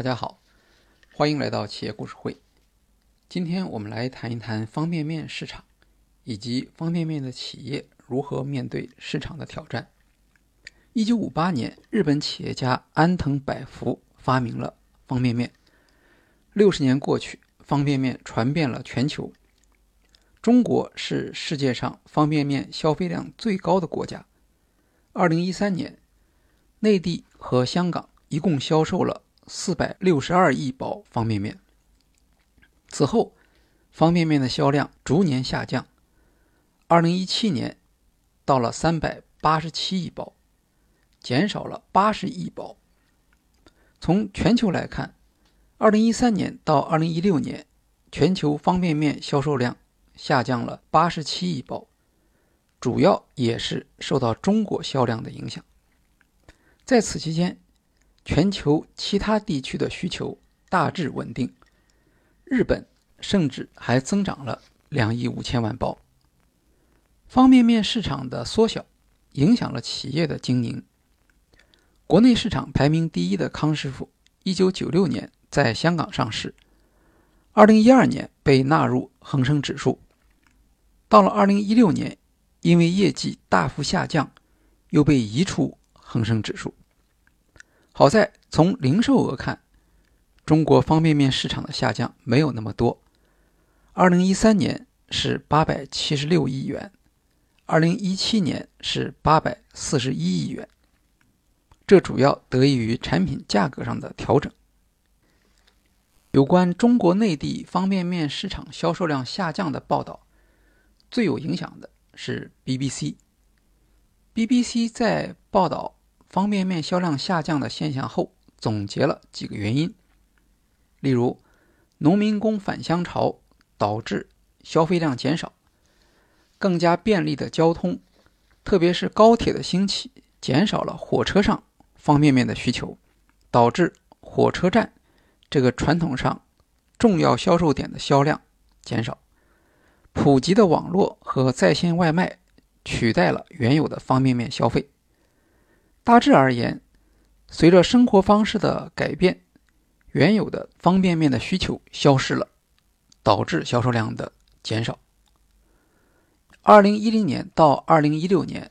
大家好，欢迎来到企业故事会。今天我们来谈一谈方便面市场，以及方便面的企业如何面对市场的挑战。一九五八年，日本企业家安藤百福发明了方便面。六十年过去，方便面传遍了全球。中国是世界上方便面消费量最高的国家。二零一三年，内地和香港一共销售了。四百六十二亿包方便面。此后，方便面的销量逐年下降。二零一七年，到了三百八十七亿包，减少了八十亿包。从全球来看，二零一三年到二零一六年，全球方便面销售量下降了八十七亿包，主要也是受到中国销量的影响。在此期间，全球其他地区的需求大致稳定，日本甚至还增长了两亿五千万包。方便面市场的缩小影响了企业的经营。国内市场排名第一的康师傅，一九九六年在香港上市，二零一二年被纳入恒生指数，到了二零一六年，因为业绩大幅下降，又被移出恒生指数。好在从零售额看，中国方便面市场的下降没有那么多。二零一三年是八百七十六亿元，二零一七年是八百四十一亿元。这主要得益于产品价格上的调整。有关中国内地方便面市场销售量下降的报道，最有影响的是 BBC。BBC 在报道。方便面销量下降的现象后，总结了几个原因，例如农民工返乡潮导致消费量减少，更加便利的交通，特别是高铁的兴起，减少了火车上方便面的需求，导致火车站这个传统上重要销售点的销量减少，普及的网络和在线外卖取代了原有的方便面消费。大致而言，随着生活方式的改变，原有的方便面的需求消失了，导致销售量的减少。二零一零年到二零一六年，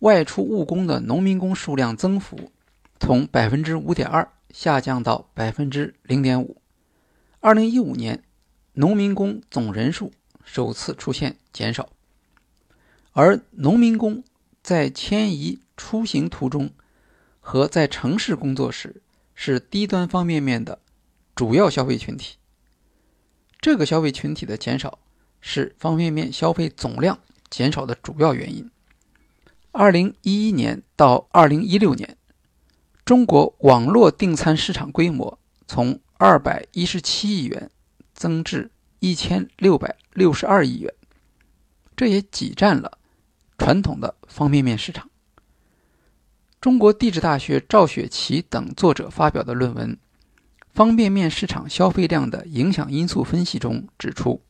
外出务工的农民工数量增幅从百分之五点二下降到百分之零点五。二零一五年，农民工总人数首次出现减少，而农民工在迁移。出行途中和在城市工作时是低端方便面的主要消费群体。这个消费群体的减少是方便面消费总量减少的主要原因。二零一一年到二零一六年，中国网络订餐市场规模从二百一十七亿元增至一千六百六十二亿元，这也挤占了传统的方便面市场。中国地质大学赵雪琪等作者发表的论文《方便面市场消费量的影响因素分析》中指出，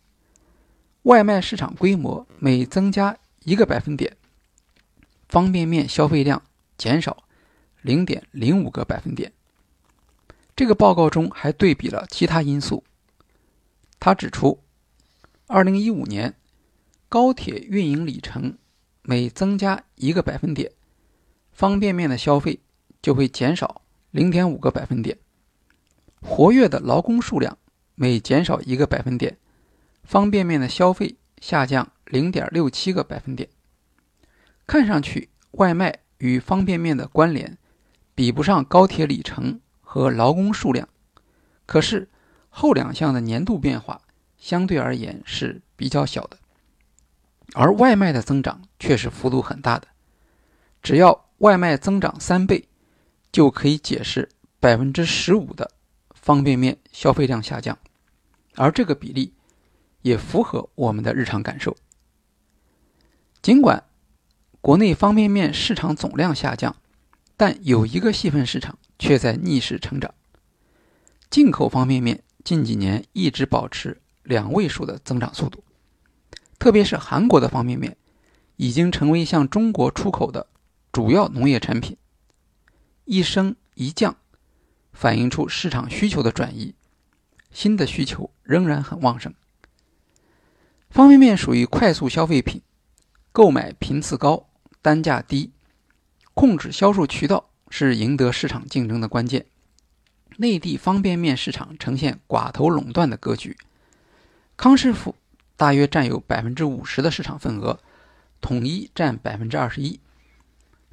外卖市场规模每增加一个百分点，方便面消费量减少零点零五个百分点。这个报告中还对比了其他因素。他指出，二零一五年高铁运营里程每增加一个百分点。方便面的消费就会减少零点五个百分点，活跃的劳工数量每减少一个百分点，方便面的消费下降零点六七个百分点。看上去外卖与方便面的关联比不上高铁里程和劳工数量，可是后两项的年度变化相对而言是比较小的，而外卖的增长却是幅度很大的，只要。外卖增长三倍，就可以解释百分之十五的方便面消费量下降，而这个比例也符合我们的日常感受。尽管国内方便面市场总量下降，但有一个细分市场却在逆势成长。进口方便面近几年一直保持两位数的增长速度，特别是韩国的方便面已经成为向中国出口的。主要农业产品，一升一降，反映出市场需求的转移，新的需求仍然很旺盛。方便面属于快速消费品，购买频次高，单价低，控制销售渠道是赢得市场竞争的关键。内地方便面市场呈现寡头垄断的格局，康师傅大约占有百分之五十的市场份额，统一占百分之二十一。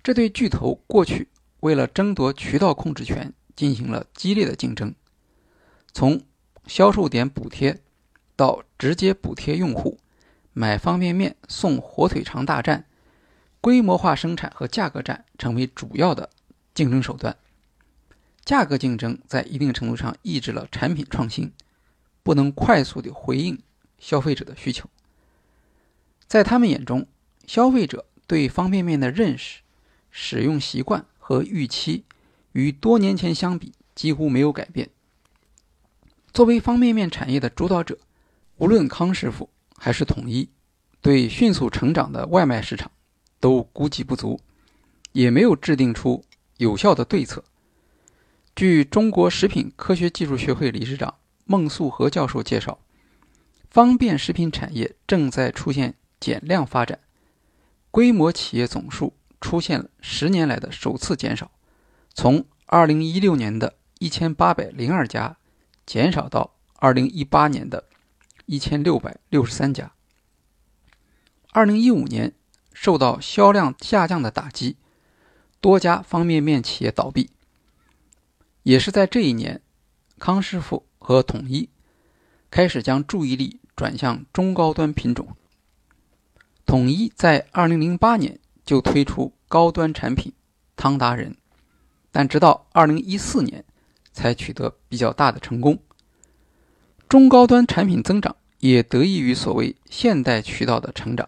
这对巨头过去为了争夺渠道控制权。进行了激烈的竞争，从销售点补贴到直接补贴用户，买方便面送火腿肠大战，规模化生产和价格战成为主要的竞争手段。价格竞争在一定程度上抑制了产品创新，不能快速的回应消费者的需求。在他们眼中，消费者对方便面的认识、使用习惯和预期。与多年前相比，几乎没有改变。作为方便面产业的主导者，无论康师傅还是统一，对迅速成长的外卖市场都估计不足，也没有制定出有效的对策。据中国食品科学技术学会理事长孟素和教授介绍，方便食品产业正在出现减量发展，规模企业总数出现了十年来的首次减少。从2016年的1802家减少到2018年的1663家。2015年受到销量下降的打击，多家方便面企业倒闭。也是在这一年，康师傅和统一开始将注意力转向中高端品种。统一在2008年就推出高端产品汤达人。但直到二零一四年，才取得比较大的成功。中高端产品增长也得益于所谓现代渠道的成长，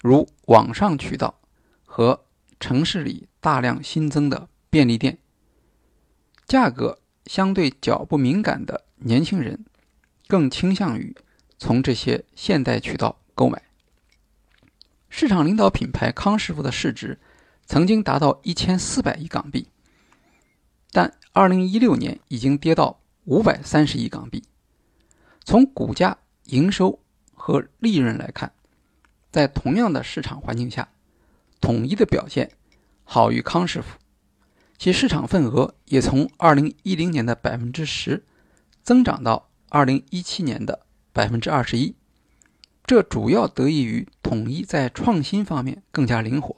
如网上渠道和城市里大量新增的便利店。价格相对较不敏感的年轻人，更倾向于从这些现代渠道购买。市场领导品牌康师傅的市值曾经达到一千四百亿港币。但二零一六年已经跌到五百三十亿港币。从股价、营收和利润来看，在同样的市场环境下，统一的表现好于康师傅，其市场份额也从二零一零年的百分之十增长到二零一七年的百分之二十一。这主要得益于统一在创新方面更加灵活，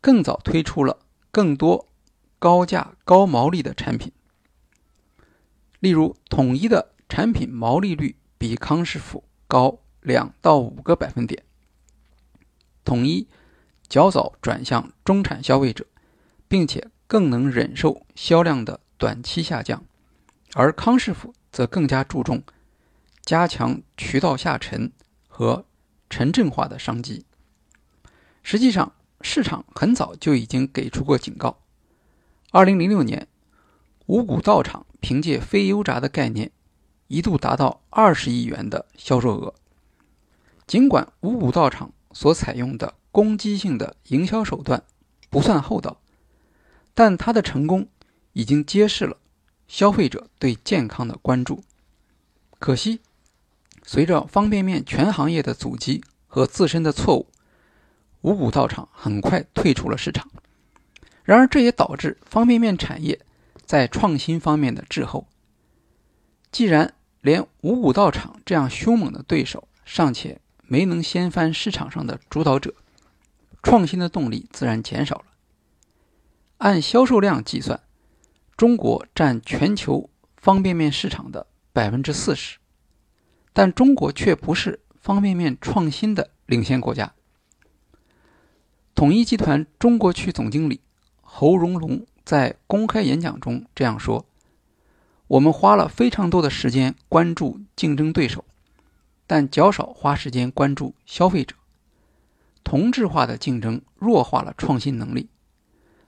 更早推出了更多。高价高毛利的产品，例如统一的产品毛利率比康师傅高两到五个百分点。统一较早转向中产消费者，并且更能忍受销量的短期下降，而康师傅则更加注重加强渠道下沉和城镇化的商机。实际上，市场很早就已经给出过警告。二零零六年，五谷道场凭借非油炸的概念，一度达到二十亿元的销售额。尽管五谷道场所采用的攻击性的营销手段不算厚道，但它的成功已经揭示了消费者对健康的关注。可惜，随着方便面全行业的阻击和自身的错误，五谷道场很快退出了市场。然而，这也导致方便面产业在创新方面的滞后。既然连五谷道场这样凶猛的对手尚且没能掀翻市场上的主导者，创新的动力自然减少了。按销售量计算，中国占全球方便面市场的百分之四十，但中国却不是方便面创新的领先国家。统一集团中国区总经理。侯荣龙在公开演讲中这样说：“我们花了非常多的时间关注竞争对手，但较少花时间关注消费者。同质化的竞争弱化了创新能力，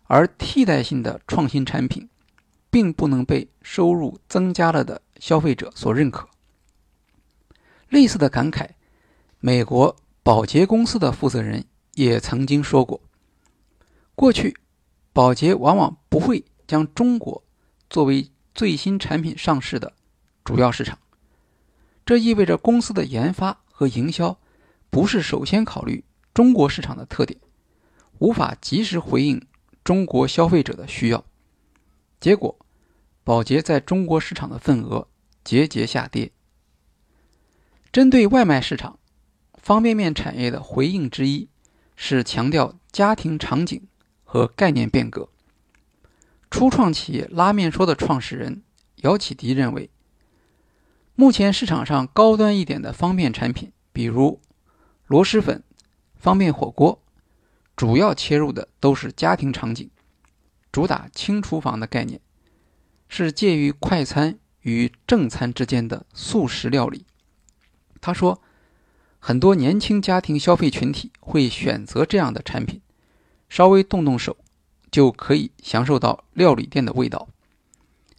而替代性的创新产品并不能被收入增加了的消费者所认可。”类似的感慨，美国宝洁公司的负责人也曾经说过：“过去。”宝洁往往不会将中国作为最新产品上市的主要市场。这意味着公司的研发和营销不是首先考虑中国市场的特点，无法及时回应中国消费者的需要。结果，宝洁在中国市场的份额节节下跌。针对外卖市场，方便面产业的回应之一是强调家庭场景和概念变革。初创企业拉面说的创始人姚启迪认为，目前市场上高端一点的方便产品，比如螺蛳粉、方便火锅，主要切入的都是家庭场景，主打轻厨房的概念，是介于快餐与正餐之间的速食料理。他说，很多年轻家庭消费群体会选择这样的产品，稍微动动手。就可以享受到料理店的味道。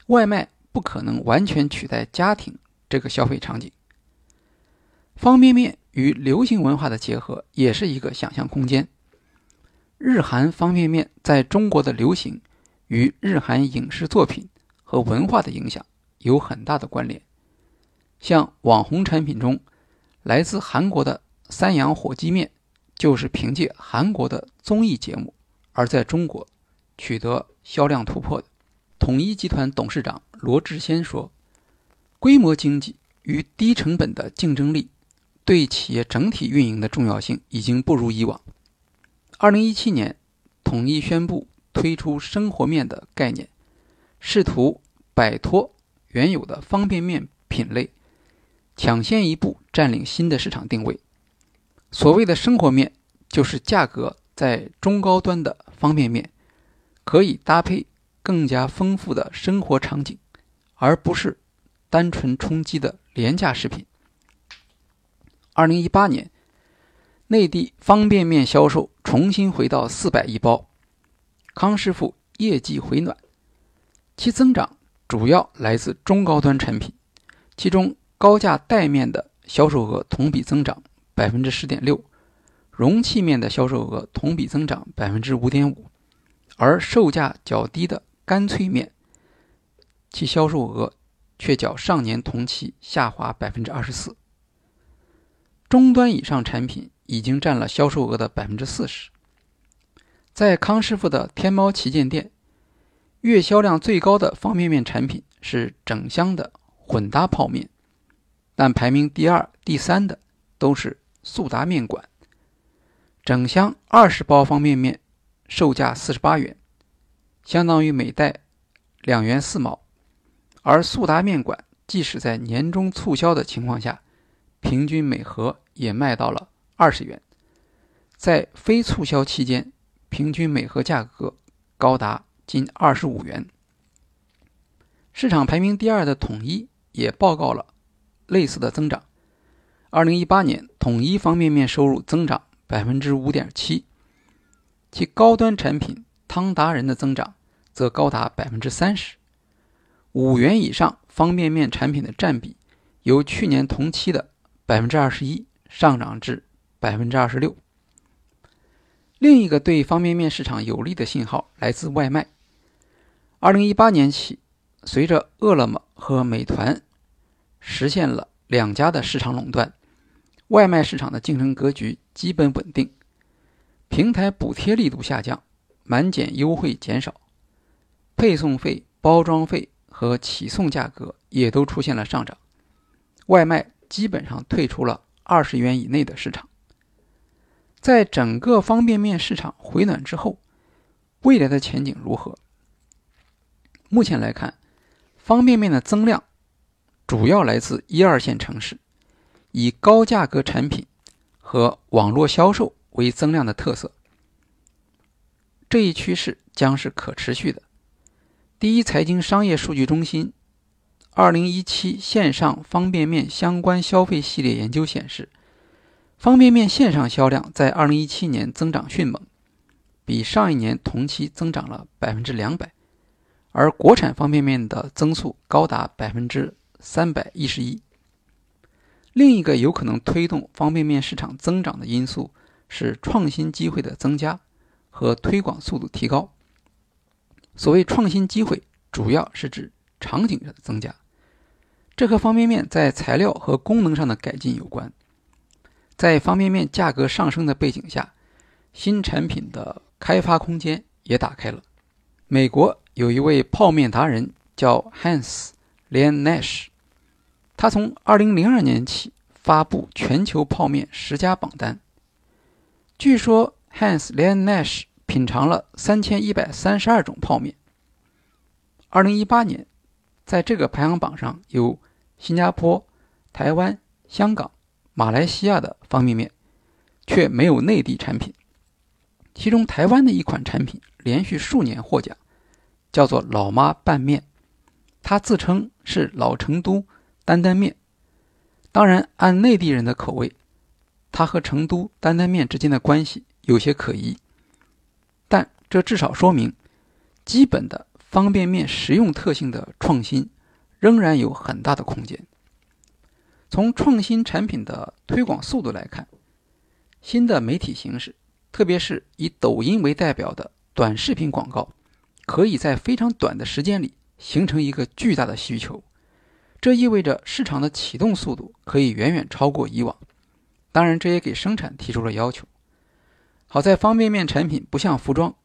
外卖不可能完全取代家庭这个消费场景。方便面与流行文化的结合也是一个想象空间。日韩方便面在中国的流行与日韩影视作品和文化的影响有很大的关联。像网红产品中，来自韩国的三洋火鸡面就是凭借韩国的综艺节目而在中国。取得销量突破的统一集团董事长罗志先说：“规模经济与低成本的竞争力对企业整体运营的重要性已经不如以往。二零一七年，统一宣布推出生活面的概念，试图摆脱原有的方便面品类，抢先一步占领新的市场定位。所谓的生活面，就是价格在中高端的方便面。”可以搭配更加丰富的生活场景，而不是单纯充饥的廉价食品。二零一八年，内地方便面销售重新回到四百亿包，康师傅业绩回暖，其增长主要来自中高端产品，其中高价带面的销售额同比增长百分之十点六，容器面的销售额同比增长百分之五点五。而售价较低的干脆面，其销售额却较上年同期下滑百分之二十四。中端以上产品已经占了销售额的百分之四十。在康师傅的天猫旗舰店，月销量最高的方便面产品是整箱的混搭泡面，但排名第二、第三的都是速达面馆。整箱二十包方便面。售价四十八元，相当于每袋两元四毛。而速达面馆即使在年终促销的情况下，平均每盒也卖到了二十元。在非促销期间，平均每盒价格高达近二十五元。市场排名第二的统一也报告了类似的增长。二零一八年，统一方便面收入增长百分之五点七。其高端产品汤达人的增长则高达百分之三十，五元以上方便面产品的占比由去年同期的百分之二十一上涨至百分之二十六。另一个对方便面市场有利的信号来自外卖。二零一八年起，随着饿了么和美团实现了两家的市场垄断，外卖市场的竞争格局基本稳定。平台补贴力度下降，满减优惠减少，配送费、包装费和起送价格也都出现了上涨，外卖基本上退出了二十元以内的市场。在整个方便面市场回暖之后，未来的前景如何？目前来看，方便面的增量主要来自一二线城市，以高价格产品和网络销售。为增量的特色，这一趋势将是可持续的。第一财经商业数据中心二零一七线上方便面相关消费系列研究显示，方便面线上销量在二零一七年增长迅猛，比上一年同期增长了百分之两百，而国产方便面的增速高达百分之三百一十一。另一个有可能推动方便面市场增长的因素。是创新机会的增加和推广速度提高。所谓创新机会，主要是指场景上的增加。这和方便面在材料和功能上的改进有关。在方便面价格上升的背景下，新产品的开发空间也打开了。美国有一位泡面达人叫 Hans l e n Nash，他从2002年起发布全球泡面十佳榜单。据说 Hans l e n Nash 品尝了3132种泡面。2018年，在这个排行榜上有新加坡、台湾、香港。马来西亚的方便面却没有内地产品，其中台湾的一款产品连续数年获奖，叫做“老妈拌面”，他自称是老成都担担面。当然，按内地人的口味，他和成都担担面之间的关系有些可疑，但这至少说明，基本的方便面实用特性的创新仍然有很大的空间。从创新产品的推广速度来看，新的媒体形式，特别是以抖音为代表的短视频广告，可以在非常短的时间里形成一个巨大的需求。这意味着市场的启动速度可以远远超过以往。当然，这也给生产提出了要求。好在方便面产品不像服装，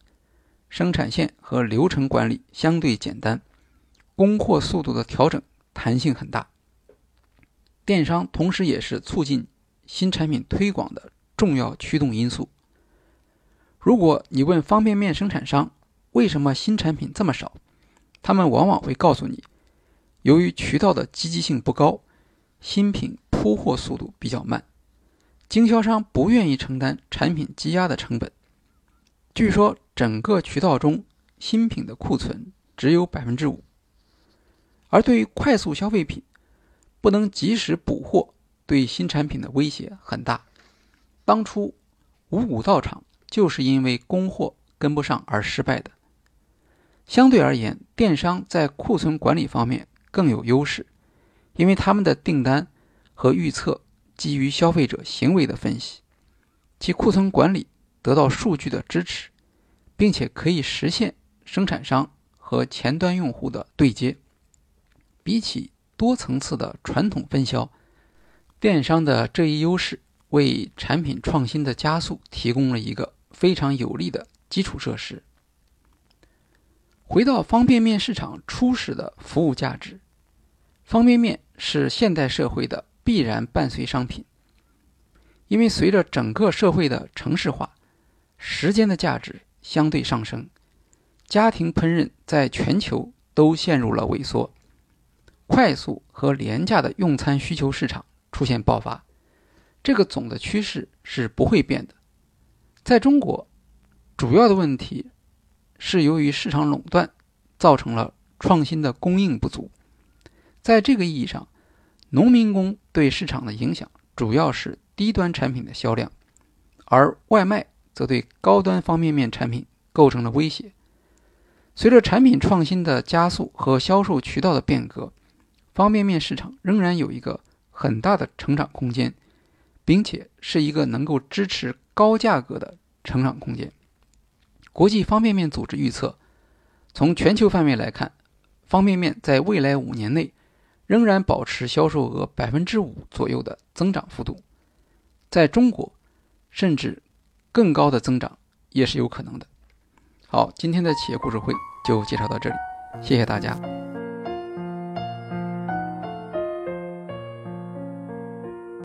生产线和流程管理相对简单，供货速度的调整弹性很大。电商同时也是促进新产品推广的重要驱动因素。如果你问方便面生产商为什么新产品这么少，他们往往会告诉你，由于渠道的积极性不高，新品铺货速度比较慢，经销商不愿意承担产品积压的成本。据说整个渠道中新品的库存只有百分之五，而对于快速消费品。不能及时补货，对新产品的威胁很大。当初五谷道场就是因为供货跟不上而失败的。相对而言，电商在库存管理方面更有优势，因为他们的订单和预测基于消费者行为的分析，其库存管理得到数据的支持，并且可以实现生产商和前端用户的对接。比起多层次的传统分销，电商的这一优势为产品创新的加速提供了一个非常有利的基础设施。回到方便面市场初始的服务价值，方便面是现代社会的必然伴随商品，因为随着整个社会的城市化，时间的价值相对上升，家庭烹饪在全球都陷入了萎缩。快速和廉价的用餐需求市场出现爆发，这个总的趋势是不会变的。在中国，主要的问题是由于市场垄断造成了创新的供应不足。在这个意义上，农民工对市场的影响主要是低端产品的销量，而外卖则对高端方便面产品构成了威胁。随着产品创新的加速和销售渠道的变革。方便面市场仍然有一个很大的成长空间，并且是一个能够支持高价格的成长空间。国际方便面组织预测，从全球范围来看，方便面在未来五年内仍然保持销售额百分之五左右的增长幅度，在中国，甚至更高的增长也是有可能的。好，今天的企业故事会就介绍到这里，谢谢大家。